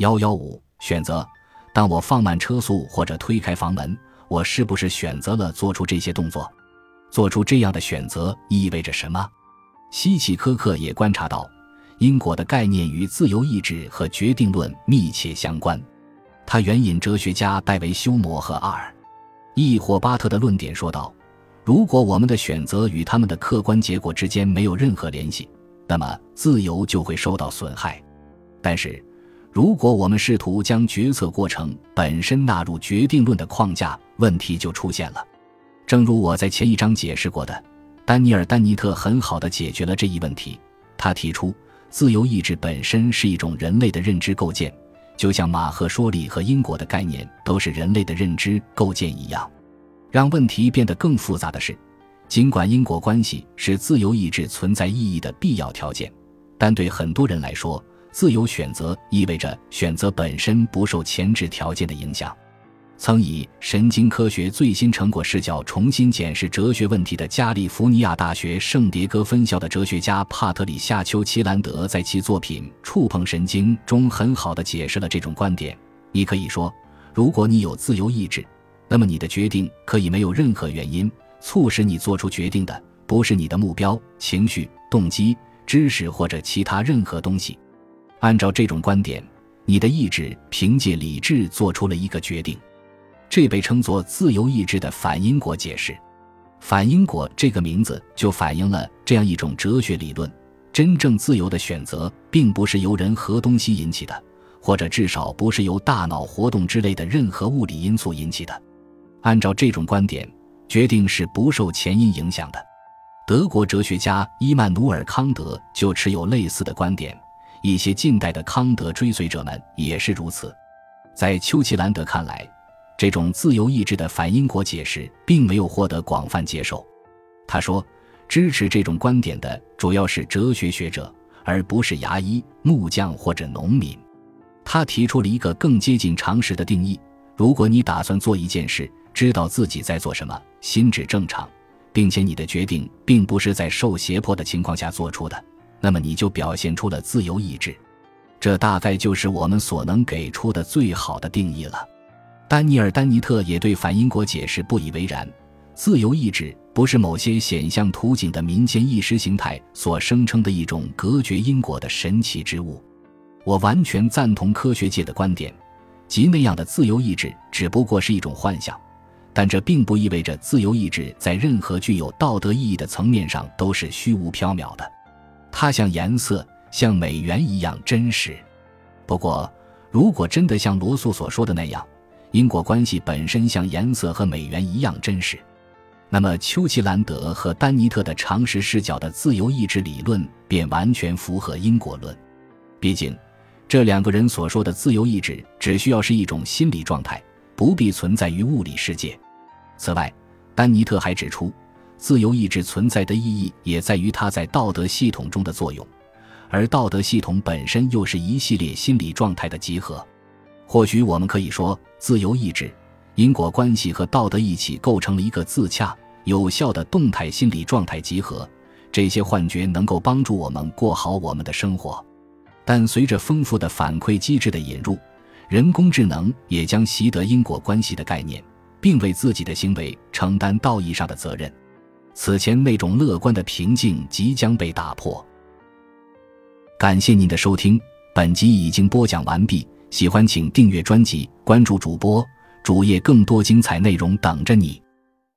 幺幺五选择：当我放慢车速或者推开房门，我是不是选择了做出这些动作？做出这样的选择意味着什么？希奇科克也观察到，因果的概念与自由意志和决定论密切相关。他援引哲学家戴维·休谟和阿尔·易霍巴特的论点说道：“如果我们的选择与他们的客观结果之间没有任何联系，那么自由就会受到损害。但是，如果我们试图将决策过程本身纳入决定论的框架，问题就出现了。正如我在前一章解释过的。”丹尼尔·丹尼特很好的解决了这一问题。他提出，自由意志本身是一种人类的认知构建，就像马赫说理和因果的概念都是人类的认知构建一样。让问题变得更复杂的是，尽管因果关系是自由意志存在意义的必要条件，但对很多人来说，自由选择意味着选择本身不受前置条件的影响。曾以神经科学最新成果视角重新检视哲学问题的加利福尼亚大学圣迭戈分校的哲学家帕特里夏·丘奇兰德，在其作品《触碰神经》中很好的解释了这种观点。你可以说，如果你有自由意志，那么你的决定可以没有任何原因促使你做出决定的，不是你的目标、情绪、动机、知识或者其他任何东西。按照这种观点，你的意志凭借理智做出了一个决定。这被称作自由意志的反因果解释。反因果这个名字就反映了这样一种哲学理论：真正自由的选择，并不是由人和东西引起的，或者至少不是由大脑活动之类的任何物理因素引起的。按照这种观点，决定是不受前因影响的。德国哲学家伊曼努尔·康德就持有类似的观点，一些近代的康德追随者们也是如此。在丘奇兰德看来，这种自由意志的反因果解释并没有获得广泛接受。他说，支持这种观点的主要是哲学学者，而不是牙医、木匠或者农民。他提出了一个更接近常识的定义：如果你打算做一件事，知道自己在做什么，心智正常，并且你的决定并不是在受胁迫的情况下做出的，那么你就表现出了自由意志。这大概就是我们所能给出的最好的定义了。丹尼尔·丹尼特也对反因果解释不以为然。自由意志不是某些显象图景的民间意识形态所声称的一种隔绝因果的神奇之物。我完全赞同科学界的观点，即那样的自由意志只不过是一种幻想。但这并不意味着自由意志在任何具有道德意义的层面上都是虚无缥缈的。它像颜色、像美元一样真实。不过，如果真的像罗素所说的那样，因果关系本身像颜色和美元一样真实，那么丘奇兰德和丹尼特的常识视角的自由意志理论便完全符合因果论。毕竟，这两个人所说的自由意志只需要是一种心理状态，不必存在于物理世界。此外，丹尼特还指出，自由意志存在的意义也在于它在道德系统中的作用，而道德系统本身又是一系列心理状态的集合。或许我们可以说，自由意志、因果关系和道德一起构成了一个自洽、有效的动态心理状态集合。这些幻觉能够帮助我们过好我们的生活，但随着丰富的反馈机制的引入，人工智能也将习得因果关系的概念，并为自己的行为承担道义上的责任。此前那种乐观的平静即将被打破。感谢您的收听，本集已经播讲完毕。喜欢请订阅专辑，关注主播主页，更多精彩内容等着你。